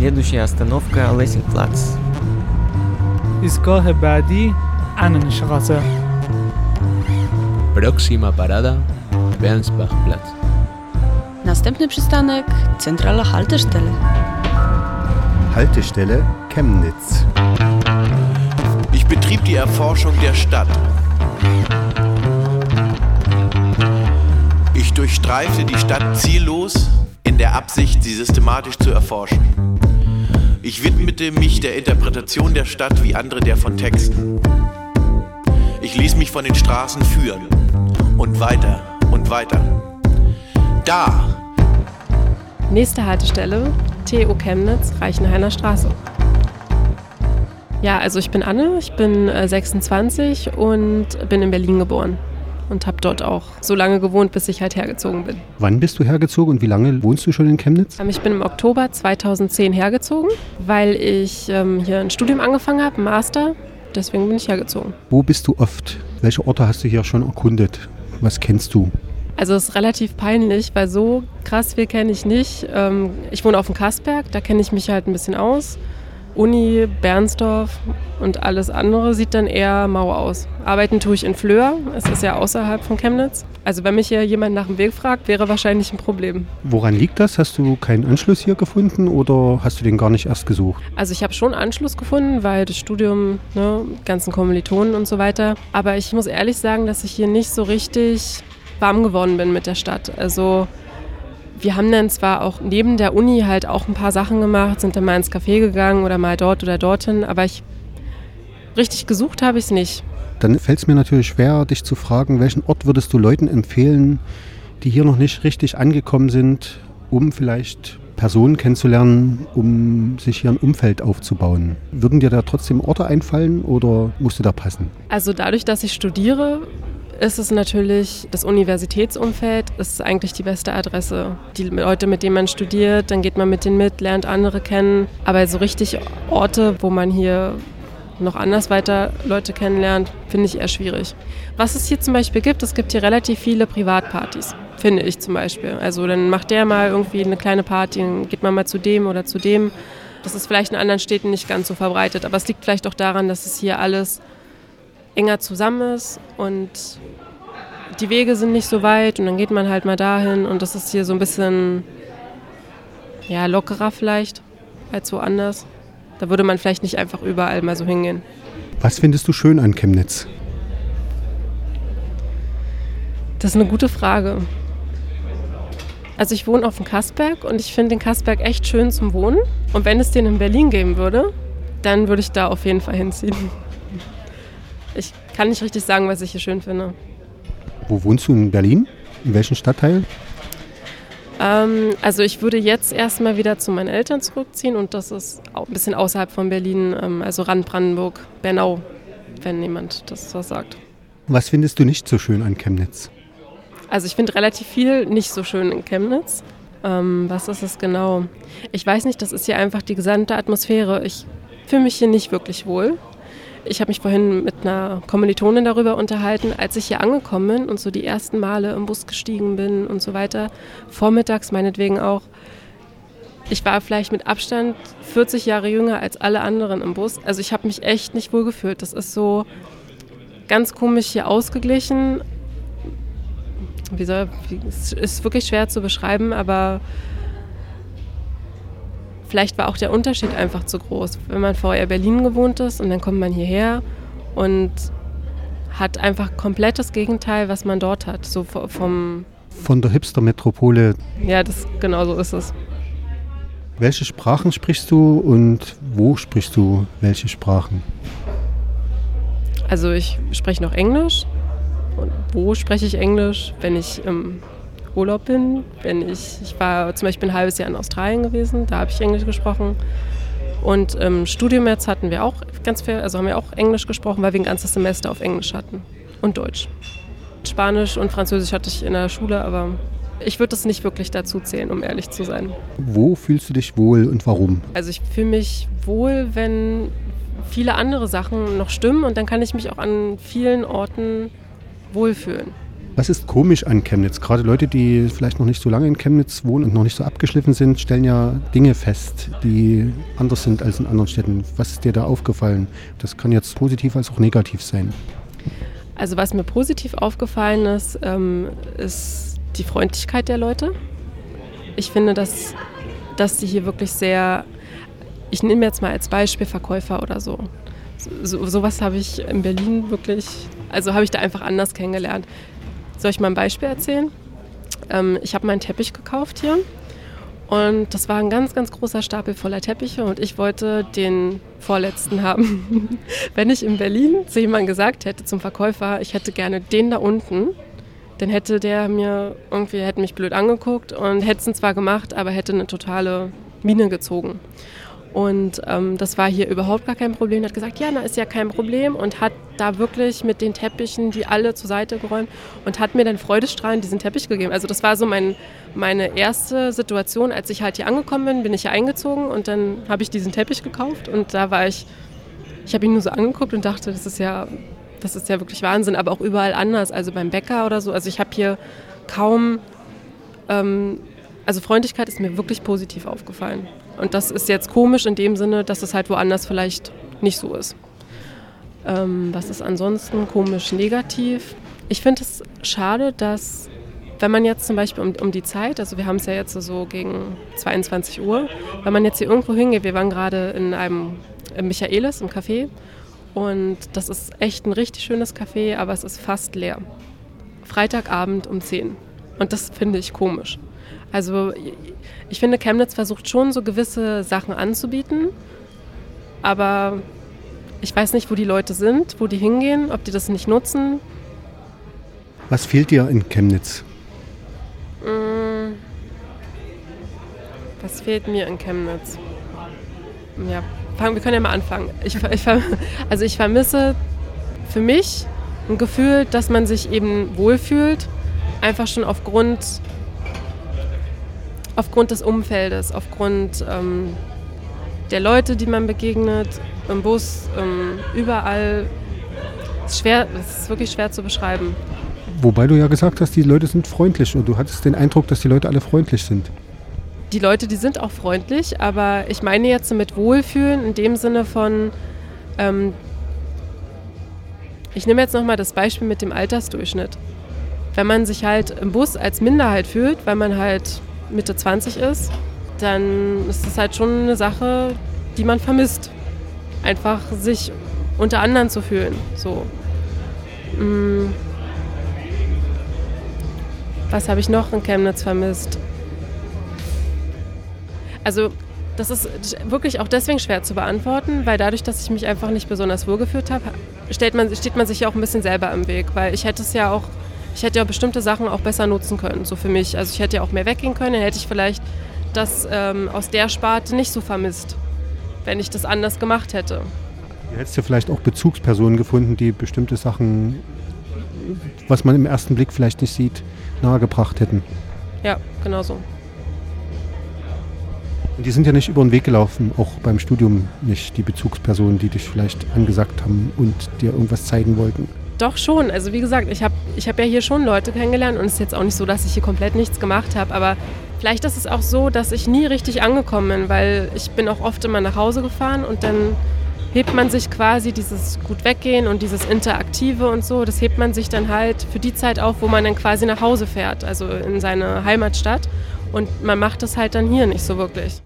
Следующая остановка Лессингплац. ایستگاه بعدی Annenstraße. Próxima parada Bernsbachplatz. Następny przystanek Centrala Haltestelle. Haltestelle Chemnitz. Ich betrieb die Erforschung der Stadt. Ich durchstreifte die Stadt ziellos in der Absicht, sie systematisch zu erforschen. Ich widmete mich der Interpretation der Stadt wie andere der von Texten. Ich ließ mich von den Straßen führen und weiter und weiter. Da, Nächste Haltestelle, TU Chemnitz, Reichenhainer Straße. Ja, also ich bin Anne, ich bin äh, 26 und bin in Berlin geboren und habe dort auch so lange gewohnt, bis ich halt hergezogen bin. Wann bist du hergezogen und wie lange wohnst du schon in Chemnitz? Ähm, Ich bin im Oktober 2010 hergezogen, weil ich ähm, hier ein Studium angefangen habe, ein Master. Deswegen bin ich hergezogen. Wo bist du oft? Welche Orte hast du hier schon erkundet? Was kennst du? Also es ist relativ peinlich, weil so krass viel kenne ich nicht. Ähm, ich wohne auf dem Kassberg, da kenne ich mich halt ein bisschen aus. Uni, Bernsdorf und alles andere sieht dann eher mau aus. Arbeiten tue ich in Flöhr, es ist ja außerhalb von Chemnitz. Also wenn mich hier jemand nach dem Weg fragt, wäre wahrscheinlich ein Problem. Woran liegt das? Hast du keinen Anschluss hier gefunden oder hast du den gar nicht erst gesucht? Also ich habe schon Anschluss gefunden, weil das Studium, ne, ganzen Kommilitonen und so weiter. Aber ich muss ehrlich sagen, dass ich hier nicht so richtig warm geworden bin mit der Stadt. Also wir haben dann zwar auch neben der Uni halt auch ein paar Sachen gemacht, sind dann mal ins Café gegangen oder mal dort oder dorthin, aber ich richtig gesucht habe ich es nicht. Dann fällt es mir natürlich schwer, dich zu fragen, welchen Ort würdest du Leuten empfehlen, die hier noch nicht richtig angekommen sind, um vielleicht Personen kennenzulernen, um sich hier ein Umfeld aufzubauen. Würden dir da trotzdem Orte einfallen oder musst du da passen? Also dadurch, dass ich studiere, ist es natürlich, das Universitätsumfeld ist eigentlich die beste Adresse. Die Leute, mit denen man studiert, dann geht man mit denen mit, lernt andere kennen. Aber so richtig Orte, wo man hier noch anders weiter Leute kennenlernt, finde ich eher schwierig. Was es hier zum Beispiel gibt, es gibt hier relativ viele Privatpartys, finde ich zum Beispiel. Also dann macht der mal irgendwie eine kleine Party, dann geht man mal zu dem oder zu dem. Das ist vielleicht in anderen Städten nicht ganz so verbreitet, aber es liegt vielleicht auch daran, dass es hier alles enger zusammen ist und die Wege sind nicht so weit und dann geht man halt mal dahin und das ist hier so ein bisschen ja, lockerer vielleicht als woanders. Da würde man vielleicht nicht einfach überall mal so hingehen. Was findest du schön an Chemnitz? Das ist eine gute Frage. Also ich wohne auf dem Kassberg und ich finde den Kassberg echt schön zum Wohnen. Und wenn es den in Berlin geben würde, dann würde ich da auf jeden Fall hinziehen. Ich kann nicht richtig sagen, was ich hier schön finde. Wo wohnst du in Berlin? In welchem Stadtteil? Ähm, also ich würde jetzt erstmal wieder zu meinen Eltern zurückziehen und das ist ein bisschen außerhalb von Berlin, ähm, also Rand Brandenburg, Bernau, wenn jemand das was sagt. Was findest du nicht so schön an Chemnitz? Also ich finde relativ viel nicht so schön in Chemnitz. Ähm, was ist es genau? Ich weiß nicht, das ist hier einfach die gesamte Atmosphäre. Ich fühle mich hier nicht wirklich wohl. Ich habe mich vorhin mit einer Kommilitonin darüber unterhalten, als ich hier angekommen bin und so die ersten Male im Bus gestiegen bin und so weiter. Vormittags meinetwegen auch. Ich war vielleicht mit Abstand 40 Jahre jünger als alle anderen im Bus. Also ich habe mich echt nicht wohl gefühlt. Das ist so ganz komisch hier ausgeglichen. Wie soll, es ist wirklich schwer zu beschreiben, aber vielleicht war auch der Unterschied einfach zu groß. Wenn man vorher Berlin gewohnt ist und dann kommt man hierher und hat einfach komplett das Gegenteil, was man dort hat. So vom. Von der Hipster-Metropole. Ja, das genau so ist es. Welche Sprachen sprichst du und wo sprichst du welche Sprachen? Also ich spreche noch Englisch. Und wo spreche ich Englisch? Wenn ich im Urlaub bin, wenn ich, ich war zum Beispiel ein halbes Jahr in Australien gewesen, da habe ich Englisch gesprochen. Und im Studium jetzt hatten wir auch ganz viel, also haben wir auch Englisch gesprochen, weil wir ein ganzes Semester auf Englisch hatten und Deutsch. Spanisch und Französisch hatte ich in der Schule, aber ich würde das nicht wirklich dazu zählen, um ehrlich zu sein. Wo fühlst du dich wohl und warum? Also ich fühle mich wohl, wenn viele andere Sachen noch stimmen und dann kann ich mich auch an vielen Orten wohlfühlen. Was ist komisch an Chemnitz? Gerade Leute, die vielleicht noch nicht so lange in Chemnitz wohnen und noch nicht so abgeschliffen sind, stellen ja Dinge fest, die anders sind als in anderen Städten. Was ist dir da aufgefallen? Das kann jetzt positiv als auch negativ sein. Also was mir positiv aufgefallen ist, ähm, ist die Freundlichkeit der Leute. Ich finde, dass, dass die hier wirklich sehr, ich nehme jetzt mal als Beispiel Verkäufer oder so. So, sowas habe ich in Berlin wirklich, also habe ich da einfach anders kennengelernt. Soll ich mal ein Beispiel erzählen? Ähm, ich habe meinen Teppich gekauft hier und das war ein ganz, ganz großer Stapel voller Teppiche und ich wollte den vorletzten haben. Wenn ich in Berlin zu jemandem gesagt hätte, zum Verkäufer, ich hätte gerne den da unten, dann hätte der mir irgendwie, hätte mich blöd angeguckt und hätte es zwar gemacht, aber hätte eine totale Mine gezogen. Und ähm, das war hier überhaupt gar kein Problem. Er hat gesagt, ja, na ist ja kein Problem und hat da wirklich mit den Teppichen die alle zur Seite geräumt und hat mir dann freudestrahlend diesen Teppich gegeben. Also das war so mein, meine erste Situation, als ich halt hier angekommen bin, bin ich hier eingezogen und dann habe ich diesen Teppich gekauft und da war ich, ich habe ihn nur so angeguckt und dachte, das ist ja, das ist ja wirklich Wahnsinn, aber auch überall anders, also beim Bäcker oder so. Also ich habe hier kaum, ähm, also Freundlichkeit ist mir wirklich positiv aufgefallen. Und das ist jetzt komisch in dem Sinne, dass es halt woanders vielleicht nicht so ist. Ähm, was ist ansonsten komisch negativ? Ich finde es schade, dass wenn man jetzt zum Beispiel um, um die Zeit, also wir haben es ja jetzt so gegen 22 Uhr, wenn man jetzt hier irgendwo hingeht, wir waren gerade in einem im Michaelis, im Café, und das ist echt ein richtig schönes Café, aber es ist fast leer. Freitagabend um 10. Und das finde ich komisch. Also ich finde, Chemnitz versucht schon so gewisse Sachen anzubieten, aber ich weiß nicht, wo die Leute sind, wo die hingehen, ob die das nicht nutzen. Was fehlt dir in Chemnitz? Mm. Was fehlt mir in Chemnitz? Ja, wir können ja mal anfangen. Ich, ich, also ich vermisse für mich ein Gefühl, dass man sich eben wohlfühlt, einfach schon aufgrund aufgrund des Umfeldes, aufgrund ähm, der Leute, die man begegnet, im Bus, ähm, überall. Es ist, schwer, es ist wirklich schwer zu beschreiben. Wobei du ja gesagt hast, die Leute sind freundlich und du hattest den Eindruck, dass die Leute alle freundlich sind. Die Leute, die sind auch freundlich, aber ich meine jetzt mit Wohlfühlen in dem Sinne von, ähm, ich nehme jetzt nochmal das Beispiel mit dem Altersdurchschnitt. Wenn man sich halt im Bus als Minderheit fühlt, weil man halt Mitte 20 ist, dann ist das halt schon eine Sache, die man vermisst. Einfach sich unter anderen zu fühlen. So. Mm. Was habe ich noch in Chemnitz vermisst? Also, das ist wirklich auch deswegen schwer zu beantworten, weil dadurch, dass ich mich einfach nicht besonders wohlgefühlt habe, man, steht man sich ja auch ein bisschen selber im Weg. Weil ich hätte es ja auch ich hätte ja bestimmte Sachen auch besser nutzen können, so für mich. Also ich hätte ja auch mehr weggehen können, dann hätte ich vielleicht das ähm, aus der Sparte nicht so vermisst, wenn ich das anders gemacht hätte. Du hättest ja vielleicht auch Bezugspersonen gefunden, die bestimmte Sachen, was man im ersten Blick vielleicht nicht sieht, nahegebracht hätten. Ja, genau so. Und die sind ja nicht über den Weg gelaufen, auch beim Studium nicht, die Bezugspersonen, die dich vielleicht angesagt haben und dir irgendwas zeigen wollten. Doch schon. Also wie gesagt, ich habe ich hab ja hier schon Leute kennengelernt und es ist jetzt auch nicht so, dass ich hier komplett nichts gemacht habe, aber vielleicht ist es auch so, dass ich nie richtig angekommen bin, weil ich bin auch oft immer nach Hause gefahren und dann hebt man sich quasi dieses gut weggehen und dieses Interaktive und so, das hebt man sich dann halt für die Zeit auf, wo man dann quasi nach Hause fährt, also in seine Heimatstadt. Und man macht das halt dann hier nicht so wirklich.